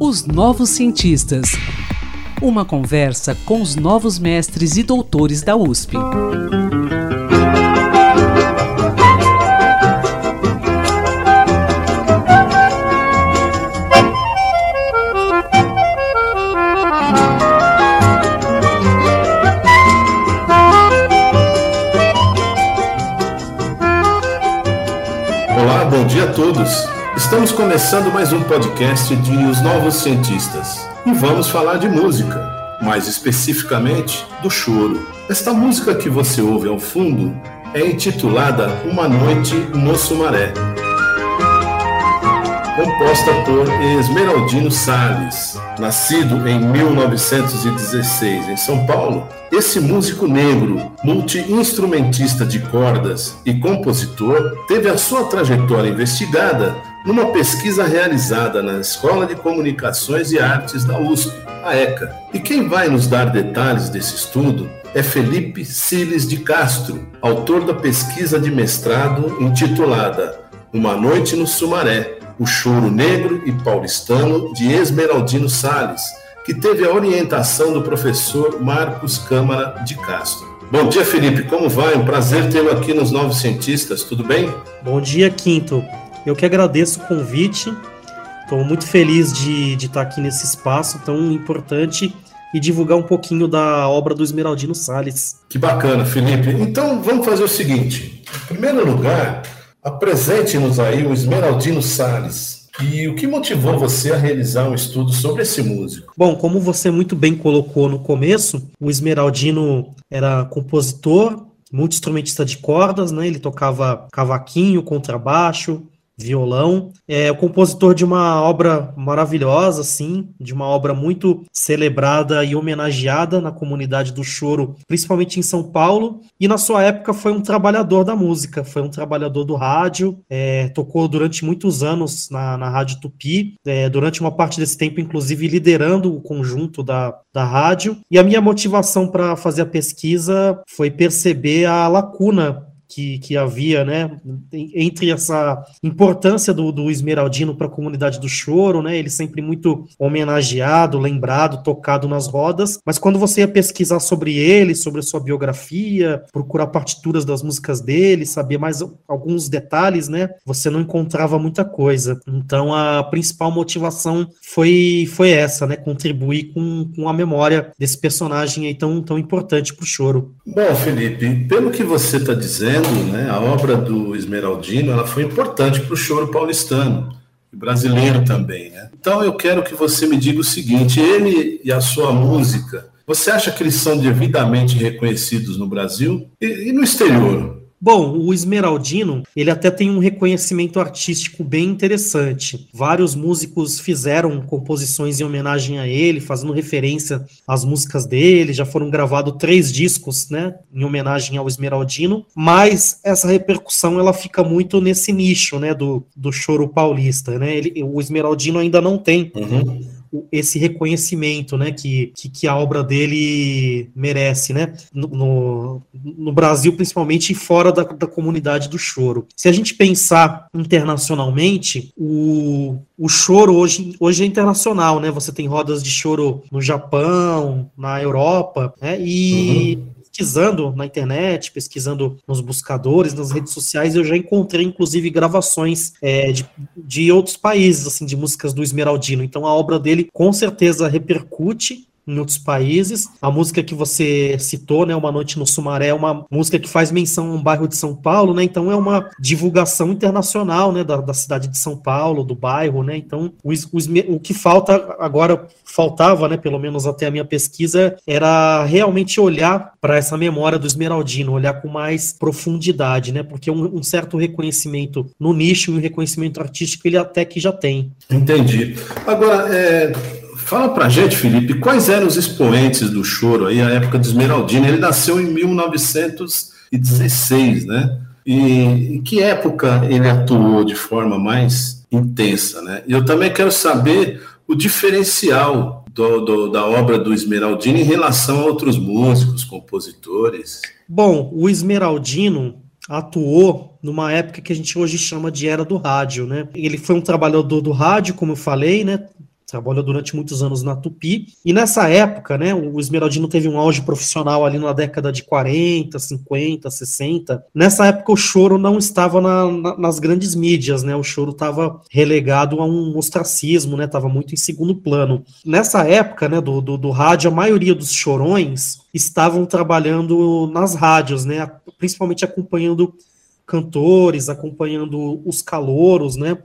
Os Novos Cientistas. Uma conversa com os novos mestres e doutores da USP. Olá, bom dia a todos. Estamos começando mais um podcast de Os Novos Cientistas e vamos falar de música, mais especificamente do choro. Esta música que você ouve ao fundo é intitulada Uma Noite no Sumaré, composta por Esmeraldino Salles, nascido em 1916 em São Paulo. Esse músico negro, multi-instrumentista de cordas e compositor, teve a sua trajetória investigada numa pesquisa realizada na Escola de Comunicações e Artes da USP, a ECA. E quem vai nos dar detalhes desse estudo é Felipe Siles de Castro, autor da pesquisa de mestrado intitulada Uma Noite no Sumaré, o choro negro e paulistano de Esmeraldino Sales, que teve a orientação do professor Marcos Câmara de Castro. Bom dia, Felipe, como vai? Um prazer tê-lo aqui nos Novos Cientistas, tudo bem? Bom dia, Quinto. Eu que agradeço o convite. Estou muito feliz de, de estar aqui nesse espaço tão importante e divulgar um pouquinho da obra do Esmeraldino Salles. Que bacana, Felipe. Então vamos fazer o seguinte: em primeiro lugar, apresente-nos aí o Esmeraldino Salles. E o que motivou você a realizar um estudo sobre esse músico? Bom, como você muito bem colocou no começo, o Esmeraldino era compositor, multi-instrumentista de cordas, né? Ele tocava cavaquinho, contrabaixo, violão. É o compositor de uma obra maravilhosa, assim, de uma obra muito celebrada e homenageada na comunidade do choro, principalmente em São Paulo. E na sua época foi um trabalhador da música, foi um trabalhador do rádio, é, tocou durante muitos anos na, na Rádio Tupi, é, durante uma parte desse tempo, inclusive, liderando o conjunto da, da rádio. E a minha motivação para fazer a pesquisa foi perceber a lacuna que, que havia, né, entre essa importância do, do Esmeraldino para a comunidade do choro, né, ele sempre muito homenageado, lembrado, tocado nas rodas, mas quando você ia pesquisar sobre ele, sobre a sua biografia, procurar partituras das músicas dele, saber mais alguns detalhes, né, você não encontrava muita coisa. Então a principal motivação foi, foi essa, né, contribuir com, com a memória desse personagem aí tão, tão importante para o choro. Bom, Felipe, pelo que você está dizendo, né, a obra do Esmeraldino ela foi importante para o choro paulistano brasileiro também. Né? Então eu quero que você me diga o seguinte: ele e a sua música, você acha que eles são devidamente reconhecidos no Brasil e, e no exterior? Bom, o Esmeraldino, ele até tem um reconhecimento artístico bem interessante. Vários músicos fizeram composições em homenagem a ele, fazendo referência às músicas dele. Já foram gravados três discos, né, em homenagem ao Esmeraldino. Mas essa repercussão, ela fica muito nesse nicho, né, do, do choro paulista, né. Ele, o Esmeraldino ainda não tem uhum esse reconhecimento, né, que, que, que, a obra dele merece, né, no, no, no Brasil principalmente e fora da, da, comunidade do choro. Se a gente pensar internacionalmente, o, o choro hoje, hoje é internacional, né, você tem rodas de choro no Japão, na Europa, né, e... Uhum pesquisando na internet, pesquisando nos buscadores, nas redes sociais, eu já encontrei, inclusive, gravações é, de, de outros países, assim, de músicas do Esmeraldino. Então, a obra dele com certeza repercute em outros países. A música que você citou, né, Uma Noite no Sumaré, é uma música que faz menção a um bairro de São Paulo, né? Então é uma divulgação internacional, né, da, da cidade de São Paulo, do bairro, né? Então o, o, o que falta agora faltava, né, pelo menos até a minha pesquisa, era realmente olhar para essa memória do Esmeraldino, olhar com mais profundidade, né? Porque um, um certo reconhecimento no nicho e um reconhecimento artístico ele até que já tem. Entendi. Agora, é, Fala pra gente, Felipe, quais eram os expoentes do choro aí, a época de Esmeraldino? Ele nasceu em 1916, né? E em que época ele atuou de forma mais intensa, né? E eu também quero saber o diferencial do, do, da obra do Esmeraldino em relação a outros músicos, compositores. Bom, o Esmeraldino atuou numa época que a gente hoje chama de era do rádio, né? Ele foi um trabalhador do rádio, como eu falei, né? Trabalhou durante muitos anos na Tupi, e nessa época, né, o Esmeraldino teve um auge profissional ali na década de 40, 50, 60. Nessa época o choro não estava na, na, nas grandes mídias, né, o choro estava relegado a um ostracismo, né, estava muito em segundo plano. Nessa época, né, do, do, do rádio, a maioria dos chorões estavam trabalhando nas rádios, né, principalmente acompanhando cantores, acompanhando os calouros, né,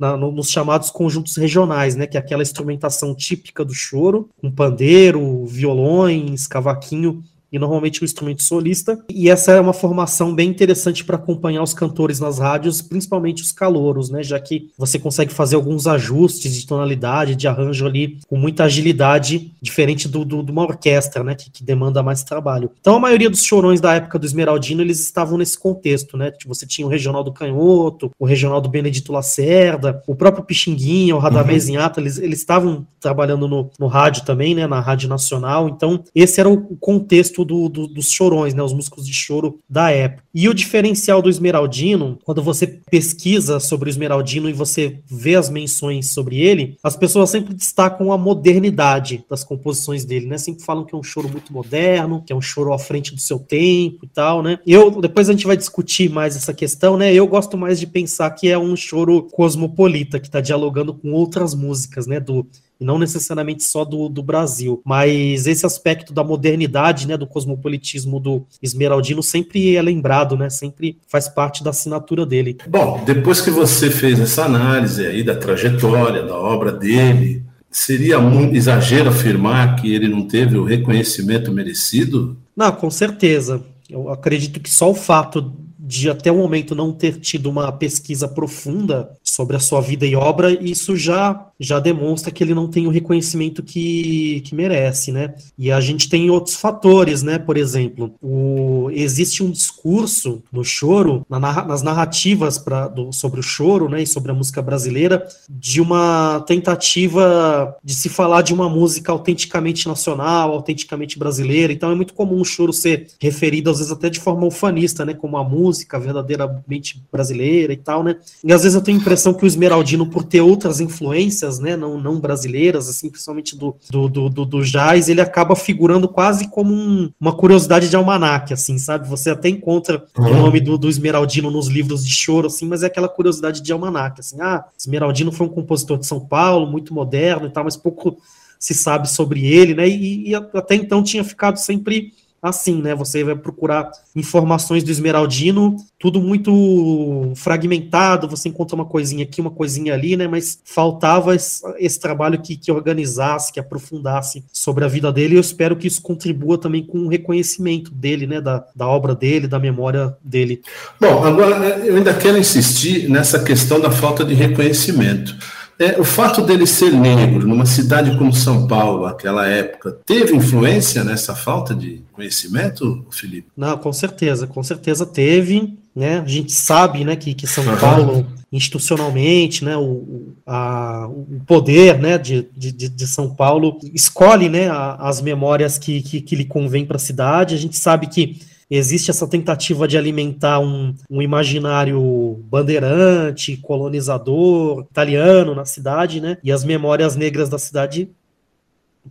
na, no, nos chamados conjuntos regionais, né, que é aquela instrumentação típica do choro, um pandeiro, violões, cavaquinho e normalmente um instrumento solista. E essa é uma formação bem interessante para acompanhar os cantores nas rádios, principalmente os calouros, né? Já que você consegue fazer alguns ajustes de tonalidade, de arranjo ali com muita agilidade, diferente do, do de uma orquestra, né? Que, que, demanda mais trabalho. Então a maioria dos chorões da época do Esmeraldino eles estavam nesse contexto, né? Você tinha o regional do Canhoto, o regional do Benedito Lacerda, o próprio Pixinguinha, o Radamés uhum. Inhata, eles, eles estavam trabalhando no, no rádio também, né? Na rádio nacional. Então esse era o contexto do, do, dos chorões, né, os músicos de choro da época. E o diferencial do Esmeraldino, quando você pesquisa sobre o Esmeraldino e você vê as menções sobre ele, as pessoas sempre destacam a modernidade das composições dele, né? Sempre falam que é um choro muito moderno, que é um choro à frente do seu tempo e tal, né? Eu depois a gente vai discutir mais essa questão, né? Eu gosto mais de pensar que é um choro cosmopolita que está dialogando com outras músicas, né? Do e não necessariamente só do, do Brasil. Mas esse aspecto da modernidade, né, do cosmopolitismo do Esmeraldino sempre é lembrado, né, sempre faz parte da assinatura dele. Bom, depois que você fez essa análise aí da trajetória, da obra dele, seria um exagero afirmar que ele não teve o reconhecimento merecido? Não, com certeza. Eu acredito que só o fato de até o momento não ter tido uma pesquisa profunda sobre a sua vida e obra, isso já já demonstra que ele não tem o reconhecimento que, que merece, né? E a gente tem outros fatores, né? Por exemplo, o, existe um discurso no choro, na, nas narrativas pra, do, sobre o choro, né? E sobre a música brasileira, de uma tentativa de se falar de uma música autenticamente nacional, autenticamente brasileira. Então é muito comum o choro ser referido, às vezes, até de forma ufanista, né? Como a música verdadeiramente brasileira e tal, né? E às vezes eu tenho a impressão que o Esmeraldino, por ter outras influências, né, não, não brasileiras, assim, principalmente do, do, do, do, do jazz, ele acaba figurando quase como um, uma curiosidade de almanac, assim, sabe? Você até encontra uhum. o nome do, do Esmeraldino nos livros de choro, assim, mas é aquela curiosidade de almanac, assim, ah, Esmeraldino foi um compositor de São Paulo, muito moderno e tal, mas pouco se sabe sobre ele, né, e, e até então tinha ficado sempre assim, né? Você vai procurar informações do Esmeraldino, tudo muito fragmentado, você encontra uma coisinha aqui, uma coisinha ali, né? Mas faltava esse, esse trabalho que, que, organizasse, que aprofundasse sobre a vida dele, e eu espero que isso contribua também com o reconhecimento dele, né? Da, da obra dele, da memória dele. Bom, agora eu ainda quero insistir nessa questão da falta de reconhecimento. É, o fato dele ser negro numa cidade como São Paulo, naquela época, teve influência nessa falta de conhecimento, Felipe? Não, com certeza, com certeza teve. Né? A gente sabe né, que, que São uhum. Paulo, institucionalmente, né, o, a, o poder né, de, de, de São Paulo escolhe né, a, as memórias que, que, que lhe convém para a cidade. A gente sabe que existe essa tentativa de alimentar um, um imaginário bandeirante, colonizador, italiano na cidade, né? E as memórias negras da cidade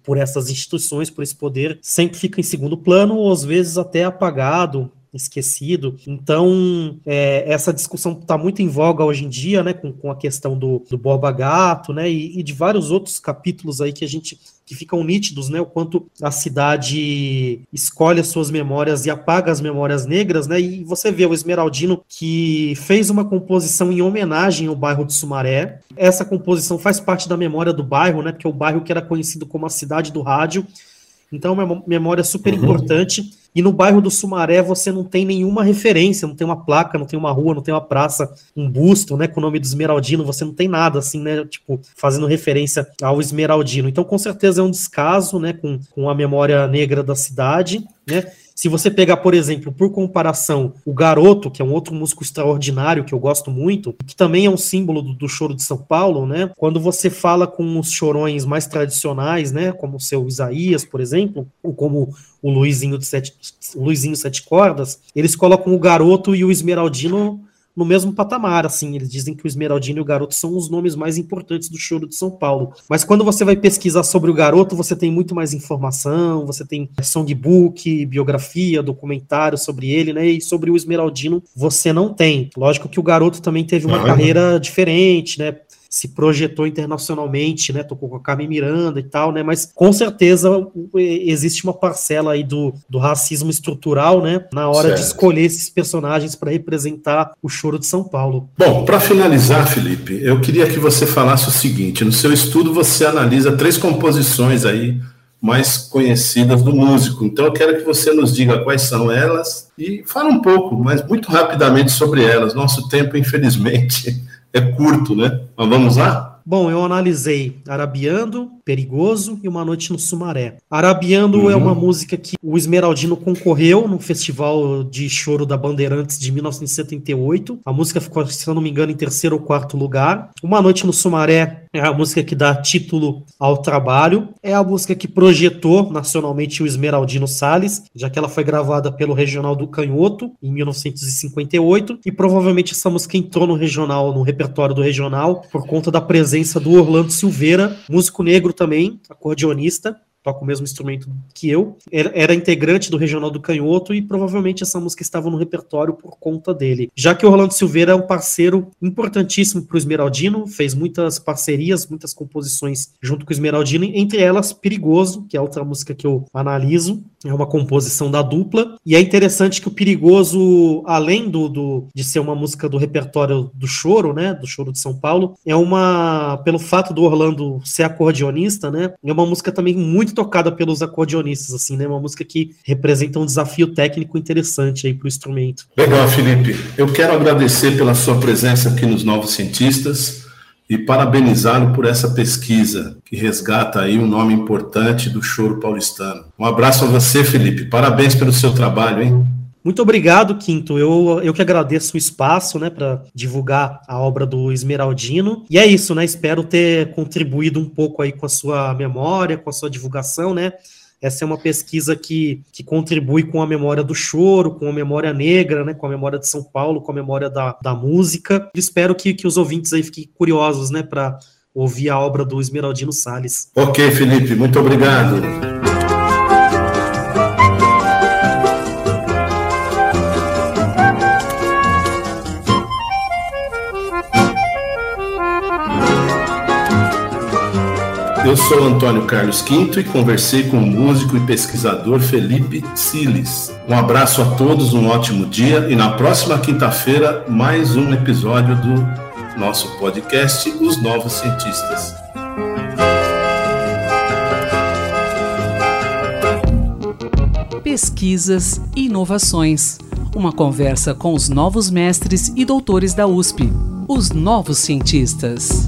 por essas instituições, por esse poder, sempre fica em segundo plano, ou às vezes até apagado, esquecido. Então, é, essa discussão está muito em voga hoje em dia, né, com, com a questão do, do Borba Gato, né, e, e, de vários outros capítulos aí que a gente que ficam nítidos, né, o quanto a cidade escolhe as suas memórias e apaga as memórias negras, né, e você vê o Esmeraldino que fez uma composição em homenagem ao bairro de Sumaré. Essa composição faz parte da memória do bairro, né, porque é o bairro que era conhecido como a cidade do rádio. Então, é uma memória super uhum. E no bairro do Sumaré você não tem nenhuma referência, não tem uma placa, não tem uma rua, não tem uma praça, um busto, né, com o nome do Esmeraldino, você não tem nada assim, né, tipo, fazendo referência ao Esmeraldino. Então, com certeza é um descaso, né, com, com a memória negra da cidade, né, se você pegar, por exemplo, por comparação, o Garoto, que é um outro músico extraordinário que eu gosto muito, que também é um símbolo do, do choro de São Paulo, né? Quando você fala com os chorões mais tradicionais, né? Como o seu Isaías, por exemplo, ou como o Luizinho de Sete, Luizinho Sete Cordas, eles colocam o Garoto e o Esmeraldino no mesmo patamar, assim. Eles dizem que o Esmeraldino e o Garoto são os nomes mais importantes do choro de São Paulo. Mas quando você vai pesquisar sobre o Garoto, você tem muito mais informação, você tem songbook, biografia, documentário sobre ele, né? E sobre o Esmeraldino você não tem. Lógico que o Garoto também teve uma carreira diferente, né? Se projetou internacionalmente, né? Tocou com a Carmen Miranda e tal, né? Mas com certeza existe uma parcela aí do, do racismo estrutural, né? Na hora certo. de escolher esses personagens para representar o choro de São Paulo. Bom, para finalizar, Felipe, eu queria que você falasse o seguinte: no seu estudo você analisa três composições aí mais conhecidas do músico. Então eu quero que você nos diga quais são elas e fale um pouco, mas muito rapidamente sobre elas. Nosso tempo, infelizmente, é curto, né? Mas vamos lá? Bom, eu analisei Arabiando, Perigoso e Uma Noite no Sumaré. Arabiando é uhum. é uma música que o Esmeraldino concorreu no Festival de Choro da Bandeirantes de 1978. A música ficou, se não me engano, em terceiro ou quarto lugar. Uma Noite no Sumaré é a música que dá título ao trabalho. É a música que projetou nacionalmente o Esmeraldino Salles, já que ela foi gravada pelo Regional do Canhoto em 1958 e provavelmente essa música entrou no regional, no repertório do regional por conta da presença do Orlando Silveira, músico negro também, acordeonista, toca o mesmo instrumento que eu, era, integrante do Regional do Canhoto e provavelmente essa música estava no repertório por conta dele. Já que o Rolando Silveira é um parceiro importantíssimo para o Esmeraldino, fez muitas parcerias, muitas composições junto com o Esmeraldino, entre elas Perigoso, que é outra música que eu analiso, é uma composição da dupla, e é interessante que o Perigoso, além do, do de ser uma música do repertório do choro, né, do choro de São Paulo, é uma, pelo fato do Orlando ser acordeonista, né, é uma música também muito tocada pelos acordeonistas, assim, né? Uma música que representa um desafio técnico interessante aí para o instrumento. Legal, Felipe. Eu quero agradecer pela sua presença aqui nos Novos Cientistas e parabenizá-lo por essa pesquisa que resgata aí um nome importante do choro paulistano. Um abraço a você, Felipe. Parabéns pelo seu trabalho, hein? Muito obrigado, Quinto. Eu, eu que agradeço o espaço, né, para divulgar a obra do Esmeraldino. E é isso, né? Espero ter contribuído um pouco aí com a sua memória, com a sua divulgação, né? Essa é uma pesquisa que, que contribui com a memória do choro, com a memória negra, né, com a memória de São Paulo, com a memória da, da música. Espero que, que os ouvintes aí fiquem curiosos, né, para ouvir a obra do Esmeraldino Salles. Ok, Felipe, muito obrigado. Eu sou Antônio Carlos Quinto e conversei com o músico e pesquisador Felipe Siles. Um abraço a todos, um ótimo dia e na próxima quinta-feira mais um episódio do nosso podcast Os Novos Cientistas. Pesquisas e inovações. Uma conversa com os novos mestres e doutores da USP, os novos cientistas.